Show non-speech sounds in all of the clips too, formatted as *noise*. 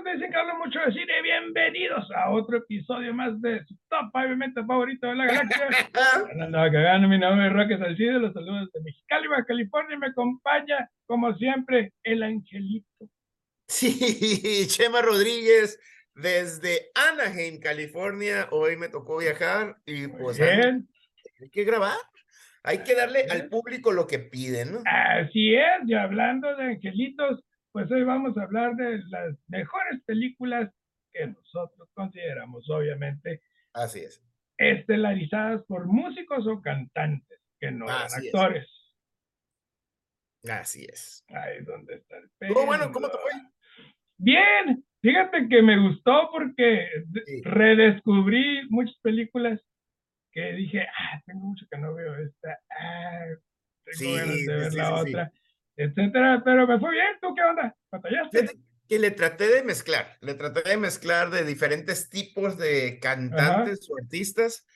amigos dicen que hablo mucho de cine. Bienvenidos a otro episodio más de su top, obviamente, favorito de la galaxia. *laughs* Andaba cagando, mi nombre es Roque Salcido, los saludos de Mexicali, Baja California. Me acompaña, como siempre, el angelito. Sí, *laughs* Chema Rodríguez, desde Anaheim, California. Hoy me tocó viajar y pues Bien. hay que grabar. Hay que darle al público lo que piden, ¿no? Así es, y hablando de angelitos, pues hoy vamos a hablar de las mejores películas que nosotros consideramos, obviamente, Así es. estelarizadas por músicos o cantantes, que no eran es. actores. Así es. Ahí es donde está el Estuvo bueno, pedo. ¿cómo te fue? Bien, fíjate que me gustó porque Sí. redescubrí muchas películas que dije, ah, tengo mucho que no veo esta, ah, tengo Sí, ganas de ver sí, la otra, etcétera, pero me fue bien, ¿tú qué onda? ¿Batallaste? Que le traté de mezclar, le traté de mezclar de diferentes tipos de cantantes o artistas.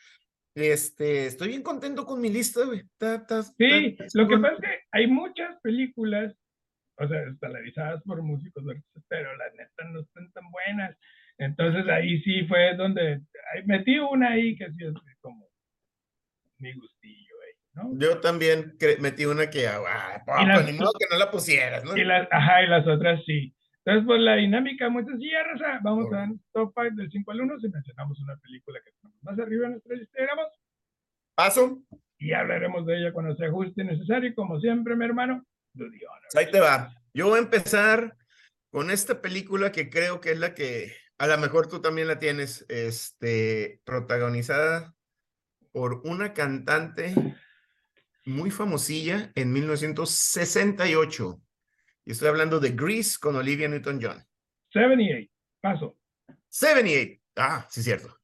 Este, estoy bien contento con mi lista, güey. Está- está- Sí, lo que pasa es que hay muchas películas, o sea, estelarizadas por músicos, pero la neta no están tan buenas. Entonces ahí sí fue donde metí una ahí que sí es como mi gustillo ¿no? Yo también metí una que, ah, poco, las- ni modo que no la pusieras, ¿no? Y las, ajá, y las otras sí. Entonces, pues la dinámica muy sencilla, Raza. Vamos a dar top 5 del 5 al 1 si mencionamos una película que tenemos más arriba en nuestra lista de gramos Paso, y hablaremos de ella cuando se ajuste y necesario. Y como siempre, mi hermano, ahí te va. Yo voy a empezar con esta película que creo que es la que a lo mejor tú también la tienes, este, protagonizada por una cantante muy famosilla en 1968. Y estoy hablando de Grease con Olivia Newton-John. 78, paso. 78. Ah, sí, cierto.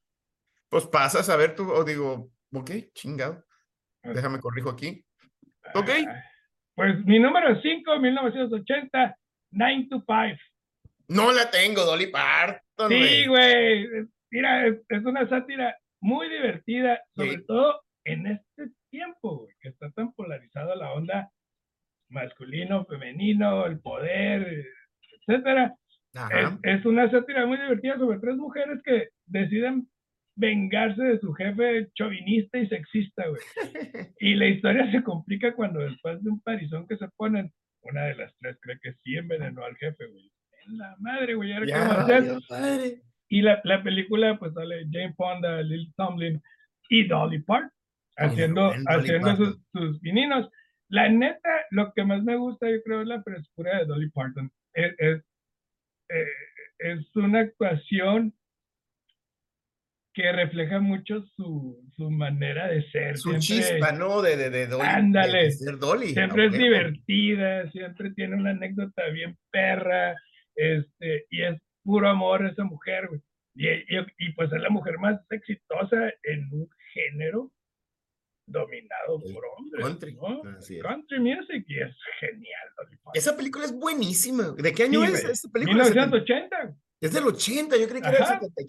Pues pasas a ver tú, o digo, ok, chingado. Déjame corrijo aquí. Ok. Ah, Pues mi número 5, 1980, 9 to 5. No la tengo, Dolly Parton. Sí, güey. Mira, es, es una sátira muy divertida, sobre Sí. todo en este tiempo, güey, que está tan polarizada la onda masculino, femenino, el poder, etcétera. Es, una sátira muy divertida sobre tres mujeres que deciden vengarse de su jefe chauvinista y sexista, güey. *laughs* Y la historia se complica cuando después de un parizón que se ponen, una de las tres cree que sí envenenó al jefe, güey. En la madre, güey, ¿ahora qué Ya, hacer? padre. Y la, la película, pues sale Jane Fonda, Lily Tomlin y Dolly Parton haciendo, haciendo sus, sus pininos. La neta, lo que más me gusta, yo creo, es la frescura de Dolly Parton. Es, es, eh, es una actuación que refleja mucho su, su manera de ser. Su siempre, chispa, ¿no? De, de, de Dolly. Ándale. de ser Dolly. siempre es divertida, siempre tiene una anécdota bien perra, este, y es puro amor esa mujer, güey. Y, y- y, pues es la mujer más exitosa en un género dominado El por hombres, country, ¿no? Country music, y es genial. Dolly. Esa película es buenísima. ¿De qué año Sí, es esta película? 1980. Es del 80, yo creí que era del Ajá. 70.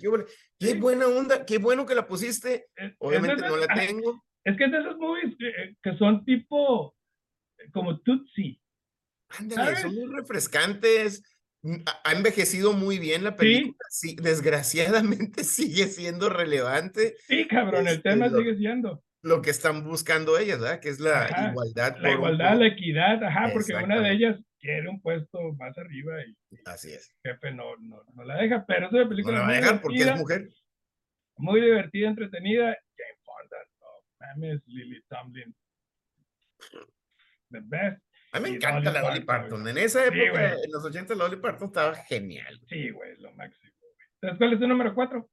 ¿Qué, Sí. buena onda, qué bueno que la pusiste. Obviamente es no la ah, tengo. Es que es de esos movies que, que son tipo, como Tootsie. Ándale, son muy refrescantes. mm, Ha envejecido muy bien la película. Sí, desgraciadamente *laughs* sigue siendo relevante Sí, cabrón, el Este, tema lo- sigue siendo. Lo que están buscando ellas, ¿verdad? Que es la Ajá, igualdad. La igualdad, por- la equidad, ajá, porque una de ellas quiere un puesto más arriba y Así es. el jefe no, no, no la deja, pero es una No película la va a muy dejar porque es divertida, mujer. muy divertida, entretenida. Jane Fonda, no mames, Lily Tomlin, the best. A mí me encanta Dolly la Dolly Parton, Parton. En esa Sí, época, güey. en los 80, la Dolly Parton estaba genial. Sí, güey, lo máximo. güey. ¿cuál es tu número cuatro?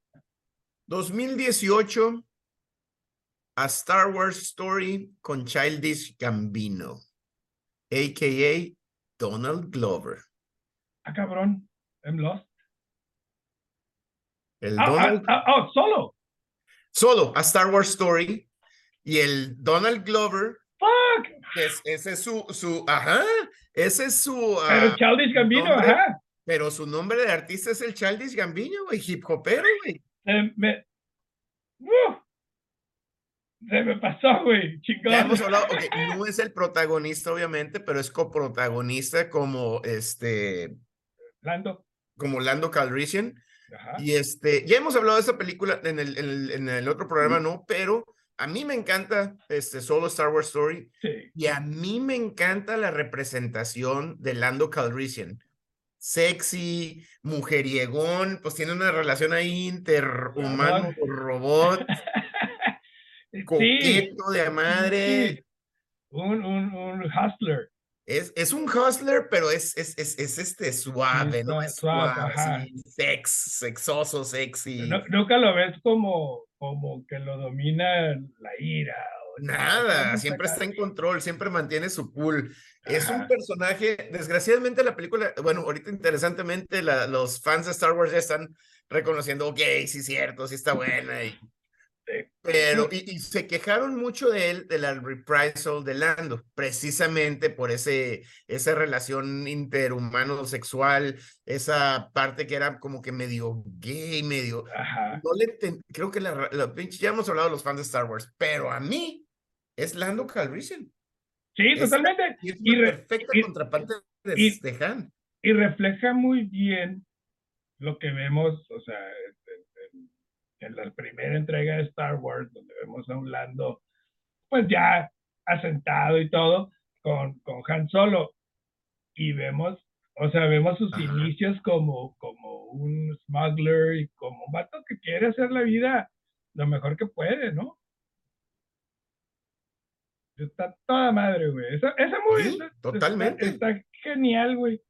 2018, A Star Wars Story con Childish Gambino, a.k.a. Donald Glover. Ah, cabrón, I'm lost. El Ah, ah, Donald, ah, oh, solo. solo, A Star Wars Story, y el Donald Glover, Fuck. es, ese es su, su, ajá, ese es su, Pero ah, Childish Gambino, nombre. ajá. pero su nombre de artista es el Childish Gambino, güey, hip hopero, güey. Se me. Se me pasó, güey, chingón. Ya hemos hablado, ok, no es el protagonista, obviamente, pero es coprotagonista como este Lando. como Lando Calrissian. Ajá. Y este, ya hemos hablado de esa película en el, en el, en el otro programa, ¿no? Pero a mí me encanta este Solo Star Wars Story Sí. y a mí me encanta la representación de Lando Calrissian. Sexy, mujeriegón, pues tiene una relación ahí interhumano-robot, Sí, *laughs* coqueto de a madre. sí. Un, un, un hustler. Es, es un hustler, pero es, es, es, es este suave, ¿no? Es suave, suave, sex, sexoso, sexy. No- nunca lo ves como, como que lo domina la ira. o Nada, siempre está en control, siempre mantiene su cool. Es un personaje, desgraciadamente la película, bueno, ahorita interesantemente la- los fans de Star Wars ya están reconociendo, ok, sí, cierto, sí está buena. y- Sí. Pero, y, y se quejaron mucho de él, de la reprisal de Lando, precisamente por ese, esa relación interhumano sexual, esa parte que era como que medio gay, medio, Ajá. no le enten- creo que la, la ya hemos hablado de los fans de Star Wars, pero a mí es Lando Calrissian. Sí, Es- totalmente. Y es Y re- perfecta y- contraparte de, y- de Han. Y refleja muy bien lo que vemos, o sea, en, la primera entrega de Star Wars, donde vemos a un Lando, pues ya asentado y todo, con, con Han Solo. Y vemos, o sea, vemos sus Ajá. inicios como, como un smuggler y como un vato que quiere hacer la vida lo mejor que puede, ¿no? Está toda madre, güey. Esa, esa movie Sí, está- está- totalmente. Está, genial, güey.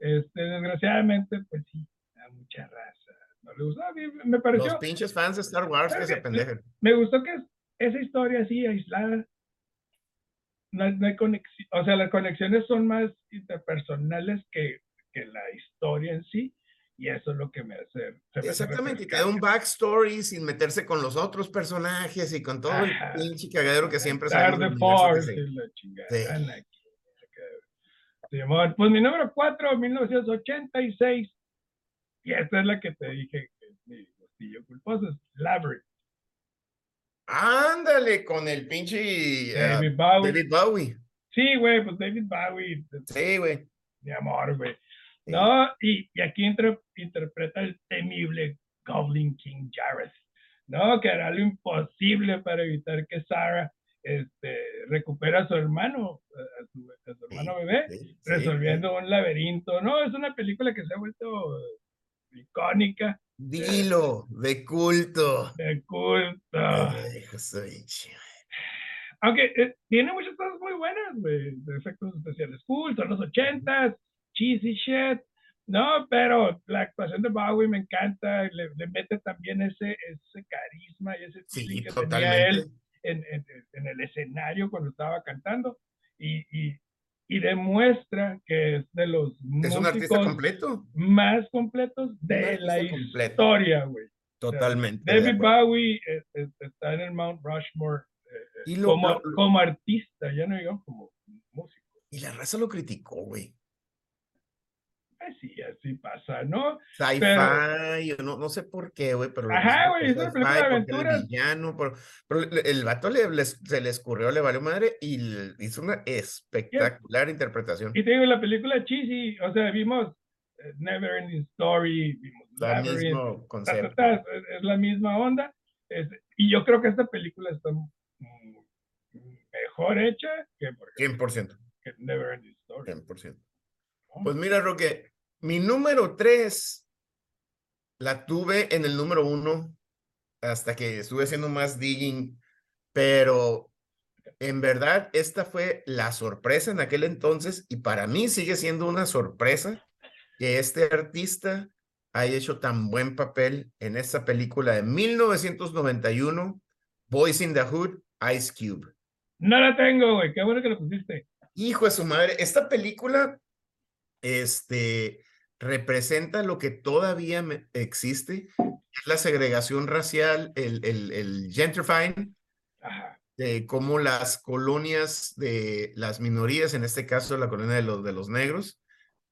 Este, desgraciadamente, pues sí, a mucha raza. No le gusta. A mí me pareció. Los pinches fans de Star Wars que se pendejen. Me gustó que es- esa historia así, aislada. No, hay- no hay conexión. O sea, las conexiones son más interpersonales que, que la historia en sí. Y eso es lo que me hace. Exactamente, y te da un backstory sin meterse con los otros personajes y con todo Ajá. el pinche cagadero que siempre sabemos de Force se- la chingada. Sí. Simón, Pues mi número 4, 1986. Y esta es la que te dije que es mi gustillo culposo, es Labyrinth. Ándale con el pinche eh, David Bowie. David Bowie. Sí, güey, pues David Bowie, es Sí, güey. mi amor, güey. Sí. No, y, y aquí inter- interpreta el temible Goblin King Jareth, ¿no? Que hará lo imposible para evitar que Sarah este, recupere a su hermano, a su, a su hermano bebé, Sí, sí, resolviendo un laberinto. No, es una película que se ha vuelto icónica, Dilo, de culto. de culto. Ay, Aunque eh, tiene muchas cosas muy buenas, güey, de efectos especiales son los ochentas, cheesy shit, ¿no? Pero la actuación de Bowie me encanta, le, le mete también ese, ese carisma y ese Sí, que tenía él en, en, en el escenario cuando estaba cantando y, y, y demuestra que es de los Es un artista completo. más completos de la completo. historia, güey. O sea, Totalmente. David. Bowie eh, eh, está en el Mount Rushmore eh, Y lo- como, lo- como artista, ya no digo como músico. Y la raza lo criticó, güey. Así, así pasa, ¿no? Sci-fi, o no, no sé por qué, güey, pero. Ajá, güey, es una película de era el aventuras. villano, pero, pero el, vato le, les- se le escurrió, le valió madre y le- hizo una espectacular interpretación. Y te digo, la película cheesy, o sea, vimos eh, Never Ending Story, vimos Labyrinth, mismo ta, ta, concepto. ta, es, la misma onda. es- y yo creo que esta película está mejor hecha que, por ejemplo, 100%. que Never Ending Story. 100%. ¿no? Pues mira, Roque, mi número 3 la tuve en el número 1 hasta que estuve haciendo más digging, pero en verdad esta fue la sorpresa en aquel entonces y para mí sigue siendo una sorpresa que este artista haya hecho tan buen papel en esta película de 1991, Boys in the Hood, Ice Cube. No la tengo, güey, qué bueno que lo pusiste. Hijo de su madre, esta película este, representa lo que todavía existe, es la segregación racial, el, el, el gentrifying, Ajá. de cómo las colonias de las minorías, en este caso la colonia de los, de los negros,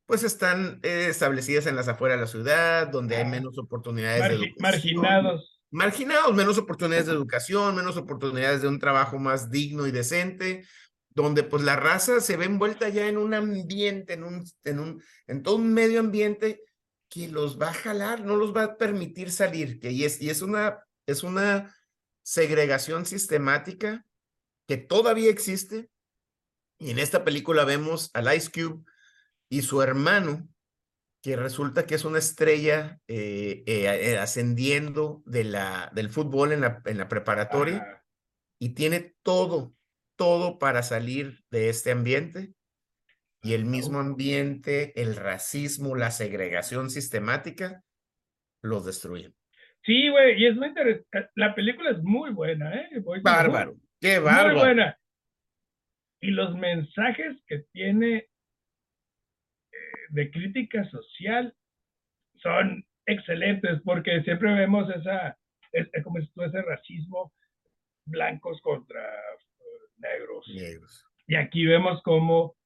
pues están eh, establecidas en las afueras de la ciudad, donde hay menos oportunidades de Margi- educación marginados. marginados, menos oportunidades de educación, menos oportunidades de un trabajo más digno y decente, donde pues la raza se ve envuelta ya en un ambiente, en un, en un, en todo un medio ambiente que los va a jalar, no los va a permitir salir, que y es, y es una, es una segregación sistemática que todavía existe. Y en esta película vemos al Ice Cube y su hermano, que resulta que es una estrella eh, eh, eh, ascendiendo de la, del fútbol en la, en la preparatoria y tiene todo, todo para salir de este ambiente. Y el mismo ambiente, el racismo, la segregación sistemática, los destruyen. Sí, güey, y es muy interesante. La película es muy buena, ¿eh? bárbaro, qué bárbaro. Muy buena. Y los mensajes que tiene eh, de crítica social son excelentes porque siempre vemos esa, es, como si ese racismo blancos contra eh, negros. negros. Y aquí vemos cómo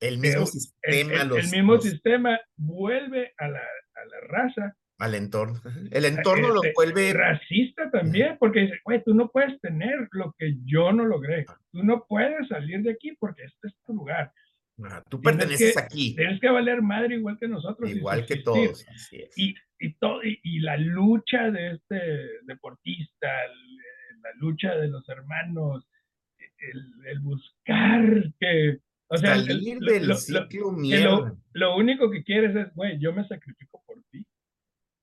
el mismo sistema, el, el mismo sistema vuelve a la, a la raza al entorno. El entorno lo este, vuelve racista también, porque dice, güey, tú no puedes tener lo que yo no logré. Ah. Tú no puedes salir de aquí porque este es tu lugar. Ah, tú perteneces aquí. Tienes que valer madre igual que nosotros. Igual que todos. Y, y, todo, y, la lucha de este deportista, la lucha de los hermanos, el, buscar que. O sea, Salir del ciclo lo, lo, único que quieres es, güey, yo me sacrifico por ti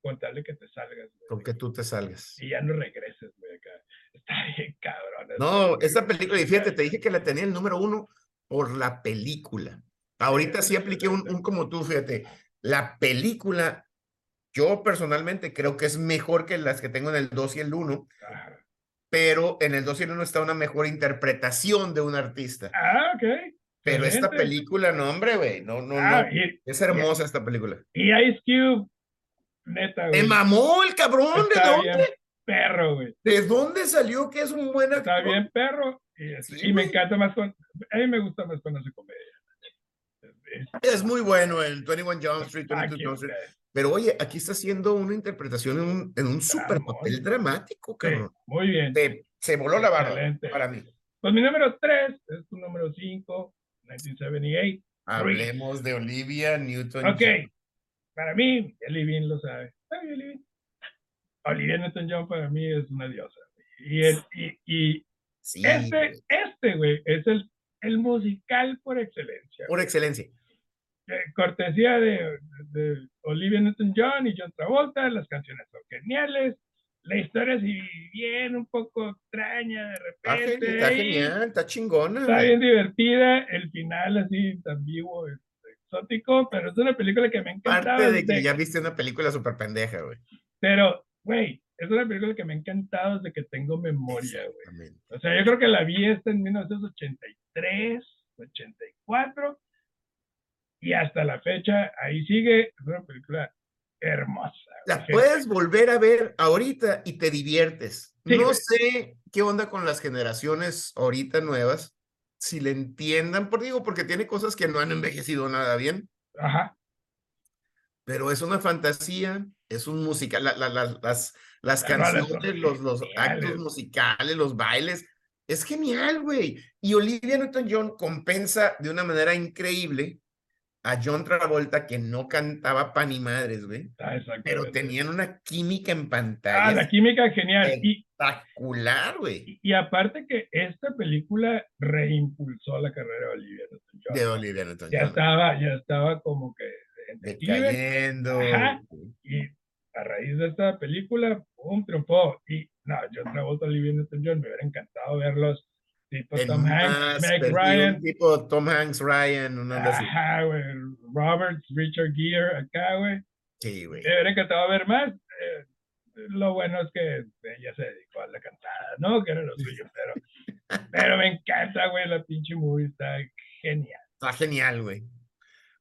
contarle que te salgas. Con que tú te salgas. Y ya no regreses, güey, acá. Está bien, cabrón. No, esta película, y fíjate, te dije que la tenía el número uno por la película. Ahorita sí apliqué un, un como tú, fíjate. La película, yo personalmente creo que es mejor que las que tengo en el 2 y el 1. Pero en el 2 y el 1 está una mejor interpretación de un artista. Ah, ok. Pero esta película, no, hombre, güey, no, no, ah, no. es hermosa esta película. Y Ice Cube Neta, güey. Me mamó el cabrón, ¿de dónde? perro, güey. ¿De dónde salió que es un buen actor? Está bien perro. Y, me encanta más con... A mí me gusta más cuando hace comedia. Es muy bueno el 21 Jump Street, 22 Jump Street. Pero oye, aquí está haciendo una interpretación en un, en un super papel dramático, cabrón. muy bien. se voló la barra para mí. Pues mi número 3 es tu número 5, 1978. Hablemos de Olivia Newton. Ok, para mí, Bean lo sabe. Olivia Newton-John para mí es una diosa. Y, el, y, y este, este, güey, es el, el musical por excelencia. Por excelencia. Cortesía de, de, Olivia Newton-John y John Travolta, las canciones son geniales. La historia sí bien un poco extraña de repente. Está, genial, está chingona. Está bien divertida. El final así tan vivo exótico, pero es una película que me encanta. Parte de que ya viste una película súper pendeja, güey. Pero, güey, es una película que me ha encantado desde que tengo memoria, güey. O sea, yo creo que la vi esta en 1983, 84, y hasta la fecha, ahí sigue. Es una película hermosa. La puedes volver a ver ahorita y te diviertes. no sé qué onda con las generaciones ahorita nuevas, si le entiendan, por digo, porque tiene cosas que no han envejecido nada bien. Ajá. Pero es una fantasía, es un musical, las, las canciones, los, los actos musicales, los bailes, es genial, güey. Y Olivia Newton-John compensa de una manera increíble a John Travolta que no cantaba pan y madres, güey. Ah, pero tenían una química en pantalla. Ah, la química genial. Espectacular, güey. Y, aparte que esta película reimpulsó la carrera de Olivia Newton-John. De Olivia Newton-John. Ya estaba, ya estaba como que decayendo. Y a raíz de esta película, pum, triunfó. Y no, John Travolta, Olivia Newton-John, me hubiera encantado verlos Tipo Tom Hanks, Meg Ryan. Tipo Tom Hanks, Ryan, una Ajá, güey. Robert, Richard Gere, acá, güey. Sí, güey. Hubiera encantado ver más. Eh, lo bueno es que ella se dedicó a la cantada, ¿no? Que era lo suyo, pero, *laughs* pero me encanta, güey, la pinche movie está genial. Está genial, güey.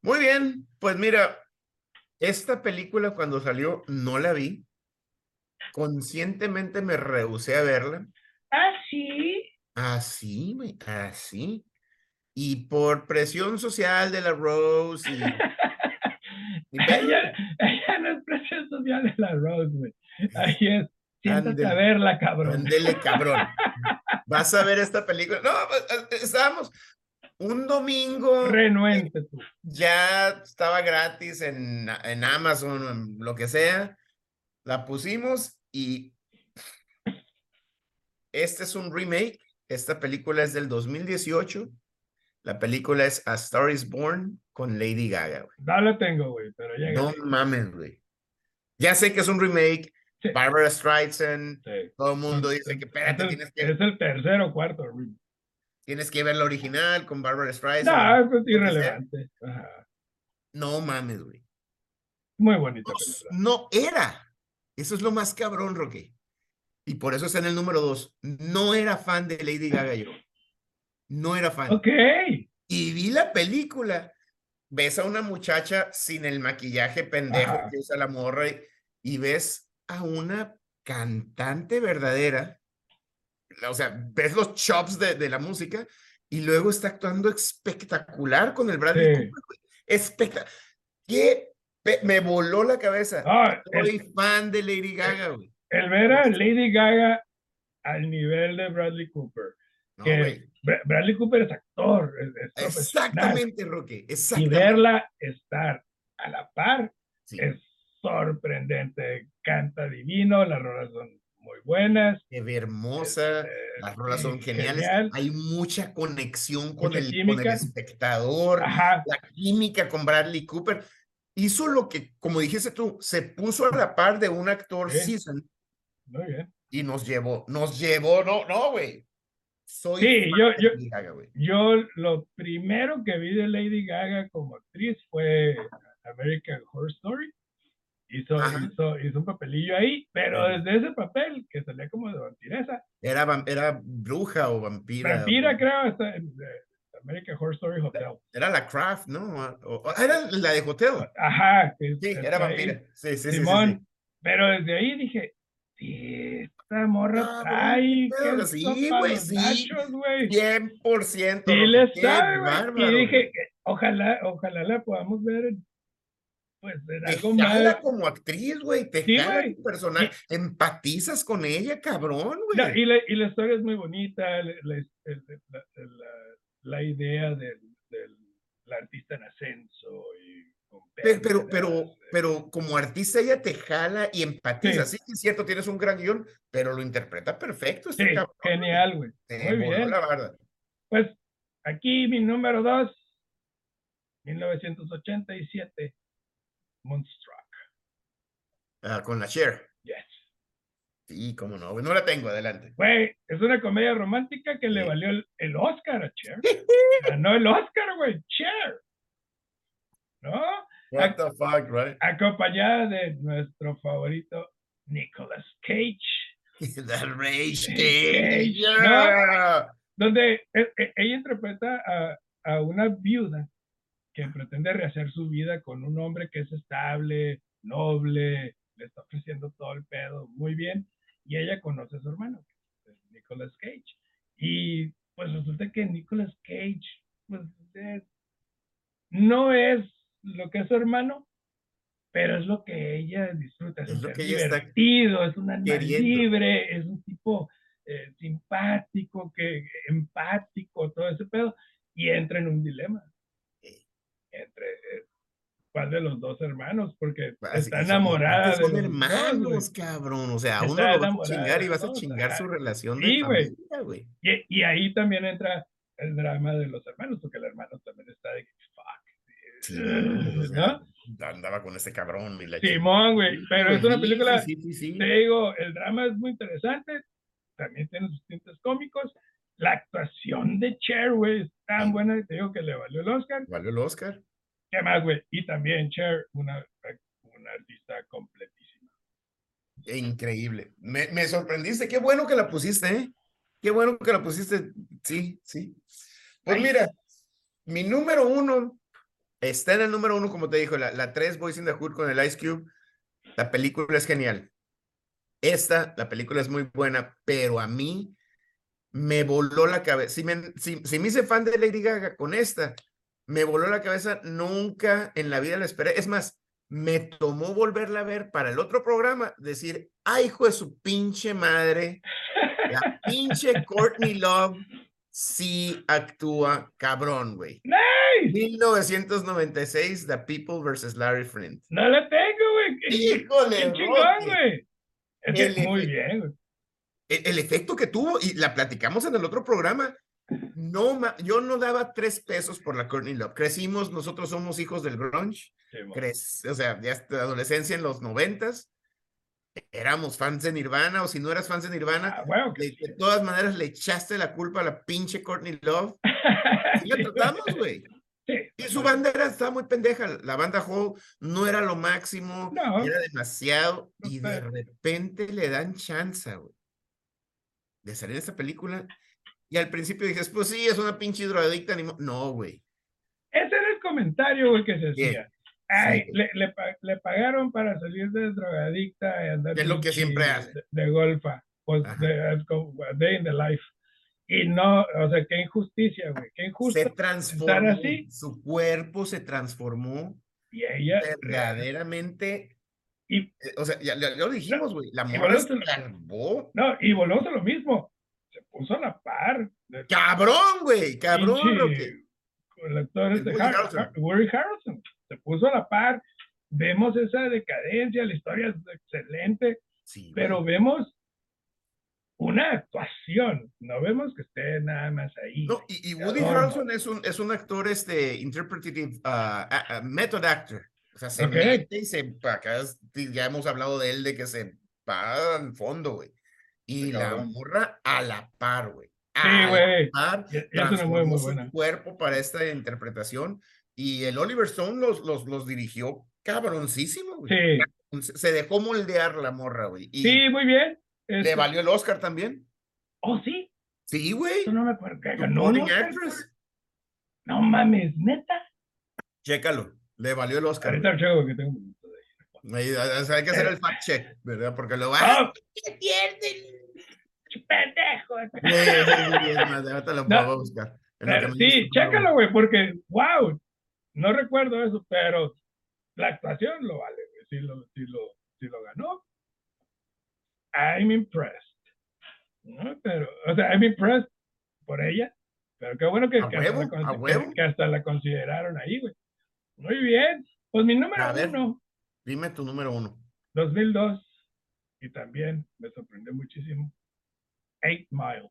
Muy bien, pues mira, esta película cuando salió no la vi. Conscientemente me rehusé a verla. Ah, sí. Así, güey, así. Y por presión social de la Rose y... *laughs* ella, no es presión social de la Rose, güey. Ahí es, siéntate a verla, cabrón. Ándele, cabrón. *laughs* Vas a ver esta película. No, pues, eh, estábamos... un domingo. Renuente tú. Ya estaba gratis en, en Amazon o en lo que sea. La pusimos y este es un remake. Esta película es del 2018. La película es A Star is Born con Lady Gaga. Güey. No la tengo, güey, pero ya. No mames, güey. Ya sé que es un remake. Sí. Barbara Streisand. Sí. Todo el mundo dice que espérate, el, tienes que, es el tercero o cuarto. güey. tienes que ver la original con Barbara Streisand. No, es lo que irrelevante. Ajá. No mames, güey. Muy bonita No, no era. Eso es lo más cabrón, Roque. Y por eso está en el número dos. No era fan de Lady Gaga yo. No era fan. Ok. Y vi la película. Ves a una muchacha sin el maquillaje pendejo que usa la morra y, y ves a una cantante verdadera. O sea, ves los chops de, de la música y luego está actuando espectacular con el Bradley Sí. Cooper. Espectacular. ¿Qué? Me voló la cabeza. Ah, el, Soy fan de Lady Gaga, güey. El ver a Lady Gaga al nivel de Bradley Cooper. No, que Bradley Cooper es actor. es- Exactamente, Roque. Y Exactamente. verla estar a la par Sí, es sorprendente. Canta divino, las rolas son muy buenas. qué hermosa. este, Las rolas son geniales. genial. Hay mucha conexión con, Mucha el, con el espectador. Ajá, La química con Bradley Cooper. Hizo lo que, como dijiste tú, se puso a la par de un actor seasoned muy bien. y nos llevó. Nos llevó, no, no, güey. Soy Sí, yo- yo- Gaga. Yo lo primero que vi de Lady Gaga como actriz fue American Horror Story. Hizo, hizo, hizo un papelillo ahí, pero Ajá. desde ese papel, que salía como de vampiresa, Era, era bruja o vampira. vampira o- creo, hasta en eh, American Horror Story Hotel. Era la Craft, ¿no? O- o- era la de Hotel. Ajá. que Sí, era vampira. Sí, sí, sí, sí, sí. Simón. Pero desde ahí dije, sí, esta morra Cabrón, trae queso sí, güey, sí. nachos, güey. 100%. Sí Roque, le sabe, Y dije, ojalá, ojalá la podamos ver en, pues, Te algo más. como actriz, güey. Te Sí, tu personaje. Empatizas con ella, cabrón, No, güey. y, la, y la historia es muy bonita, la, la, idea del, del la artista en ascenso. Y Pero, pero, pero, como artista ella te jala y empatiza. Sí. Sí, es cierto, tienes un gran guion, pero lo interpreta perfecto este Sí, cabrón. genial, güey. Muy bien. la. Pues aquí mi número dos, 1987, Moonstruck. Ah, con la Cher. Yes. Sí, cómo no, güey. No la tengo, adelante. Güey, es una comedia romántica que le valió el, el Oscar a Cher. *laughs* Ganó el Oscar, güey, Cher. ¿No? What the fuck, right? Acompañada de nuestro favorito Nicolas Cage, *laughs* The Rage Cage, donde e- e- ella interpreta a, a una viuda que pretende rehacer su vida con un hombre que es estable, noble, le está ofreciendo todo el pedo muy bien, y ella conoce a su hermano, Nicolas Cage. Y pues resulta que Nicolas Cage pues, es- no es lo que es su hermano, pero es lo que ella disfruta, es, Es un lo que ella está divertido, es un animal queriendo. libre, es un tipo eh, simpático, que empático, todo ese pedo, y entra en un dilema entre eh, cuál de los dos hermanos, porque Así está enamorada son de dos, hermanos, cabrón. O sea, a uno Está lo vas a chingar y de vas a chingar su relación de Sí, güey. familia, güey. Y, y ahí también entra el drama de los hermanos, porque el hermano también está de fuck. *laughs* ¿no? Andaba con este cabrón y la Simón, güey, pero es una Sí, película, Sí, sí, sí. te digo, el drama es muy interesante, también tiene sus tintes cómicos, la actuación de Cher, güey, es tan buena te digo que le valió el Oscar. Valió el Oscar. ¿Qué más, güey? Y también Cher, una, una artista completísima. Increíble. Me, me sorprendiste. Qué bueno que la pusiste, ¿eh? Qué bueno que la pusiste. Sí, sí. Pues Ay. mira, mi número uno está en el número uno, como te dijo, la, la 3 Boys in the Hood con el Ice Cube. La película es genial. Esta, la película es muy buena, pero a mí me voló la cabeza. Si me, si, si me hice fan de Lady Gaga con esta, me voló la cabeza. Nunca en la vida la esperé. Es más, me tomó volverla a ver para el otro programa, decir, ay, hijo de su pinche madre, la pinche Courtney Love sí actúa cabrón, güey. ¡Nice! 1996, The People vs. Larry Flint. No la tengo, güey. ¡Qué Híjole, chingón, güey! Es que El- muy bien, güey. El, el efecto que tuvo, y la platicamos en el otro programa, no, yo no daba tres pesos por la Courtney Love. Crecimos, nosotros somos hijos del grunge, Sí, o sea, ya hasta adolescencia en los noventas, éramos fans de Nirvana, o si no eras fans de Nirvana, Ah, bueno, de, de todas maneras le echaste la culpa a la pinche Courtney Love. *laughs* Y la tratamos, güey. sí. Y su bandera estaba muy pendeja. La banda Hole no era lo máximo, No. era demasiado. No, Y de repente le dan chance, güey, de salir en esta película. Y al principio dices, pues sí, es una pinche drogadicta. Ni mo-". No, güey. Ese era el comentario, güey, que se hacía. Ay, Sí. le, le, le pagaron para salir de drogadicta y andar Es lo que siempre hace. De, de golfa, pues, Ajá. de, es day in the life. Y no, o sea, qué injusticia, güey, qué injusto. Se transformó. así. Su cuerpo se transformó Y ella, verdaderamente. y, eh, O sea, ya, ya- lo dijimos, güey. La y morra volvemos se lo- salvó. no, y volvemos a lo mismo. Se puso a la par. de Cabrón, güey. Cabrón, Roque. con el actor este, Woody Har- Harrelson. Se puso a la par. Vemos esa decadencia, la historia es excelente. Sí, pero vemos una actuación, no vemos que esté nada más ahí. No, y, y Woody. Harrelson es un, es un actor este, interpretative, ah, ah, method actor. O sea, se Ok. mete y se, acá ya hemos hablado de él, de que se va al fondo, güey. Y Sí, la cabrón. morra a la par, güey. Sí, A la güey. par, Ya- ya muy, transformó muy su buena. cuerpo para esta interpretación. Y el Oliver Stone los, los, los dirigió cabroncísimo, güey. Sí, Se- dejó moldear la morra, güey. Y sí, muy bien. le Este- valió el Oscar también. Oh, sí, Sí, güey. eso no me acuerdo. que ganó un Supporting Oscar, actress. No mames, neta. Chécalo. Le valió el Oscar. Ahorita checo que tengo un minuto de ahí. O sea, hay que hacer el fact check, ¿verdad? Porque lo va Ah, se pierde. pendejo. *laughs* ahorita lo No, voy a buscar. En lo que Pero me sí, dices, chécalo, güey, porque, wow, no recuerdo eso, pero la actuación lo vale, güey. Si lo, si lo, si lo ganó, I'm impressed. ¿no? Pero, o sea, I'm impressed por ella, pero qué bueno hasta, la, que hasta la consideraron ahí, güey. Muy bien. Pues mi número A ver. uno, Dime tu número uno. 2002, y también me sorprendió muchísimo, Eight Mile.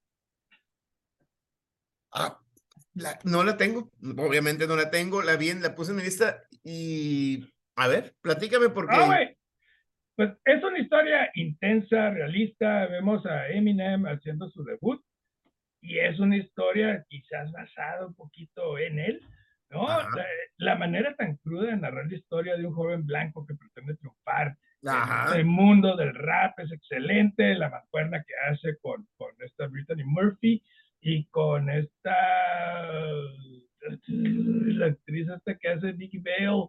Ah, la- no la tengo. Obviamente no la tengo. La vi, en- la puse en mi lista y. A ver, platícame porque. Ah, güey. Pues es una historia intensa, realista. Vemos a Eminem haciendo su debut y es una historia quizás basada un poquito en él, ¿no? La, la manera tan cruda de narrar la historia de un joven blanco que pretende triunfar el mundo del rap es excelente. La mancuerna que hace con, con esta Brittany Murphy y con esta la actriz esta que hace Vicky Bale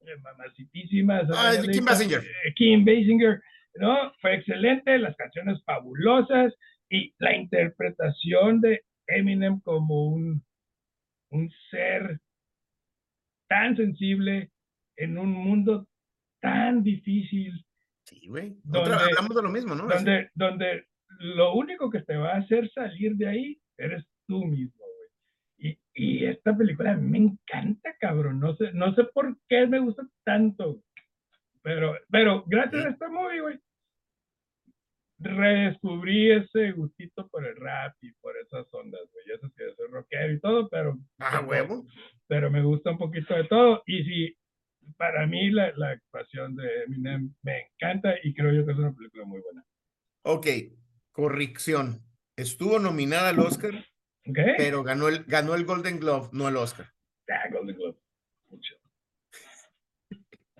eh, mamacitísima. Ah, Kim Basinger. eh, Kim Basinger, ¿no? Fue excelente, las canciones fabulosas y la interpretación de Eminem como un, un ser tan sensible en un mundo tan difícil, Sí, güey. Hablamos de lo mismo, ¿no? donde, donde lo único que te va a hacer salir de ahí eres tú mismo, güey. Y, y esta película a mí me encanta, cabrón. No sé, no sé por qué me gusta tanto. Pero, pero gracias a esta movie, güey, redescubrí ese gustito por el rap y por esas ondas, güey. Ya sabes que soy rockero y todo, pero, Ah, huevo. pero me gusta un poquito de todo. Y sí, para mí la, la actuación de Eminem me encanta y creo yo que es una película muy buena. Ok, corrección. Estuvo nominada al Oscar, ¿Ok? pero ganó el, ganó el Golden Globe, no el Oscar. Ah, Golden. Mucho.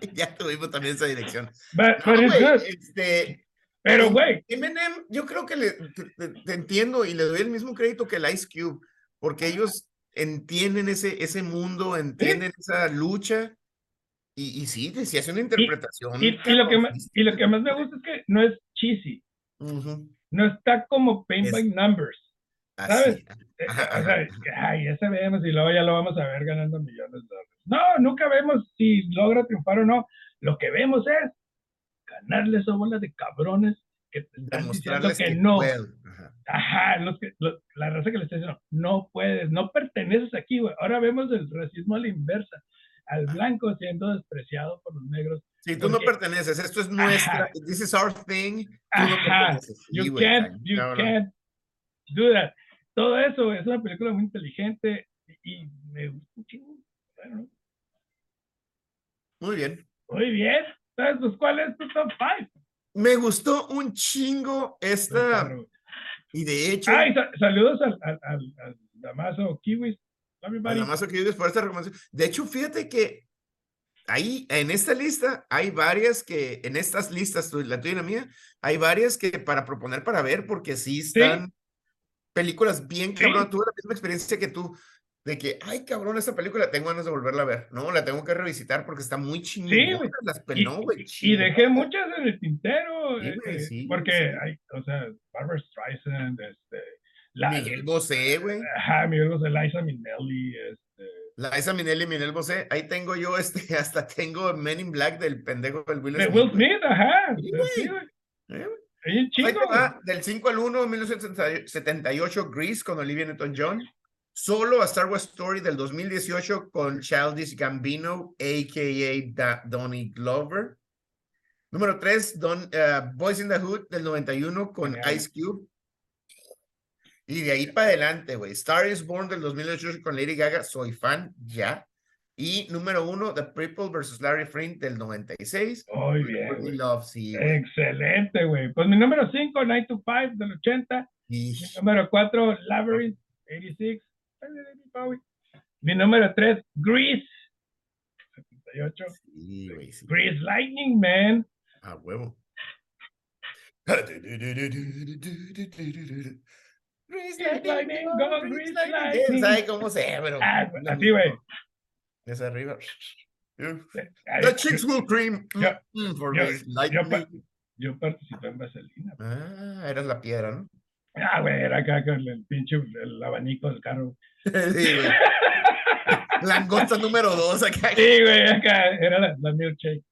*laughs* ya tuvimos también esa dirección. But, but good. este, Pero, güey, Eminem, yo creo que le, te, te- entiendo y le doy el mismo crédito que el Ice Cube, porque ellos entienden ese, ese mundo, entienden esa lucha y, y sí, si hace una interpretación. y, y lo que más, y lo que más me gusta es que no es cheesy. Ujú, No está como Paint Es- by Numbers. ¿Sabes? Eh, Ajá, ajá, que, ay, ya sabemos y luego ya lo vamos a ver ganando millones de dólares. No, nunca vemos si logra triunfar o no. Lo que vemos es ganarle esa bola de cabrones que te están diciendo que, no. Ajá, los que, la raza que le está diciendo, no puedes, no perteneces aquí, güey. Ahora vemos el racismo a la inversa, al blanco siendo despreciado por los negros. Sí, tú no perteneces, esto es nuestra, this is our thing, perteneces. you can't, you can't do that. Todo eso es una película muy inteligente y me gusta un chingo. Muy bien. Muy bien. Entonces, pues, ¿cuál es tu top 5? Me gustó un chingo esta. Y de hecho. Ay, saludos al, al, al, Damaso Kiwis. Al Damaso Kiwis por esta recomendación. De hecho, fíjate que ahí en esta lista hay varias que, en estas listas, la tuya y la mía, hay varias que para proponer para ver, porque sí están películas bien cabrón. Tuve la misma experiencia que tú de que, ay, cabrón, esta película tengo ganas de volverla a ver. No, la tengo que revisitar porque está muy chingona. Sí, las y, y, dejé muchas en el tintero. Sí, eh, sí, porque hay, o sea, Barbara Streisand, este. La, Miguel Bosé, güey. Ajá, Miguel Bosé, Liza Minnelli, este. Liza Minnelli, Miguel Bosé. Ahí tengo yo, *laughs* este, hasta tengo Men in Black del pendejo del Will Smith. De Will Smith, ajá. Sí, güey. Ahí chico, va, del 5 al 1, 1978, Grease con Olivia Newton-John. Solo a Star Wars Story del 2018 con Childish Gambino, a.k.a. Donnie Glover. Número 3, Don, eh, Boys in the Hood del 91 con Ice Cube. Y de ahí para adelante, güey. Star is Born del 2018 con Lady Gaga, soy fan, ya. Y número uno, The People vs. Larry Flint del 96. Muy bien. Love, Excelente, güey. Pues mi número 5, 9 to 5 del 80. Mi número 4, Labyrinth, 86. Mi número 3, Grease. 78. Sí, Grease Lightning Man. Ah, huevo. *laughs* Grease Lightning, go Grease Lightning. ¿Sabe cómo se pero. Ah, así, güey. Desde arriba. The chicks will cream. Yo, mm, for yo, lightning. Yo, participé en Vaselina. Ah, eras la piedra, ¿no? Ah, güey, era acá con el pinche el abanico del carro. *laughs* Sí, güey. Langosta número dos acá. Sí, güey, acá era la, la milkshake.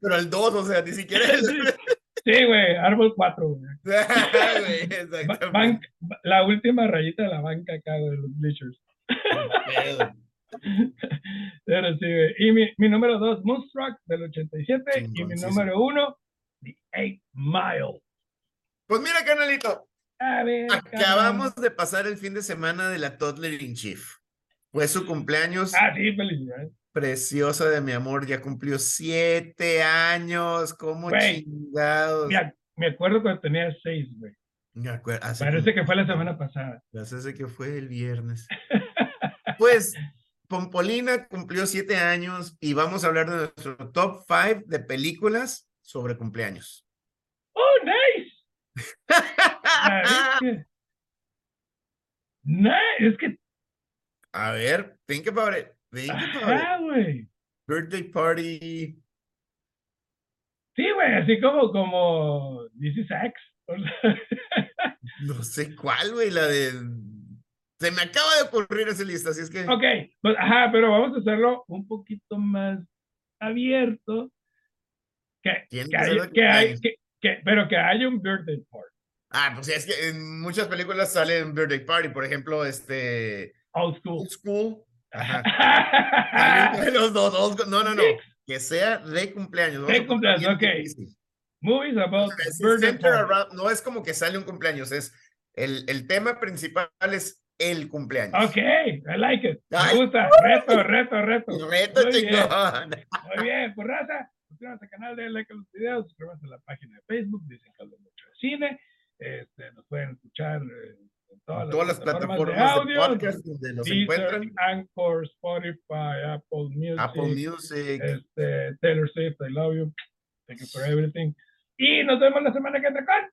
Pero el 2, o sea, ni siquiera el... Sí, güey, árbol 4, güey. *laughs* la última rayita de la banca acá, de los bleachers. Pero sí, güey. Y mi, mi número 2, Moonstruck, del 87. y mi número 1, The Eight Mile. Pues mira, canalito. Acabamos de pasar el fin de semana de la Toddler in Chief. Fue su cumpleaños. Ah, sí, felicidades. Preciosa de mi amor, ya cumplió siete años. ¿Cómo chingados? Me, acuerdo cuando tenía seis, güey. Me acuerdo. Parece que fue la semana pasada. Parece que fue el viernes. pues, Pompolina cumplió siete años y vamos a hablar de nuestro top five de películas sobre cumpleaños. ¡Oh, nice! *laughs* no, es que. A ver, think about it. Think about it. Birthday party. Sí, güey, así como, como This is *laughs* no sé cuál, güey, la de. Se me acaba de ocurrir esa lista, así es que. Ok, pues, ajá, pero vamos a hacerlo un poquito más abierto. Que, que, hay, que, hay, que, pero que haya un birthday party. Ah, pues es que en muchas películas salen birthday party, por ejemplo, este... Old School. Old School. Ajá. *laughs* los dos, no, no, no. Que sea de cumpleaños. De cumpleaños, ok. Movies about birthday party. no es como que sale un cumpleaños, es el, el tema principal es el cumpleaños. Ok, I like it. Me gusta. Reto, reto, reto. Reto, Muy chingón. Bien. Muy bien, pues raza suscríbanse al canal, denle like a los videos, suscríbanse a la página de Facebook, dicen que hablo mucho de cine. Este, nos pueden escuchar eh, todas, todas las, plataformas, de, de podcast donde nos encuentran. Anchor, Spotify, Apple Music. Apple Music. Este, Taylor Swift, I love you. Thank you for everything. Y nos vemos la semana que entra con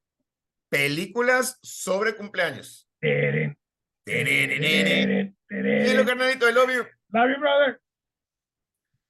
películas sobre cumpleaños. Teren. Teren. Teren. Teren. carnalito, I love you. Love you, brother.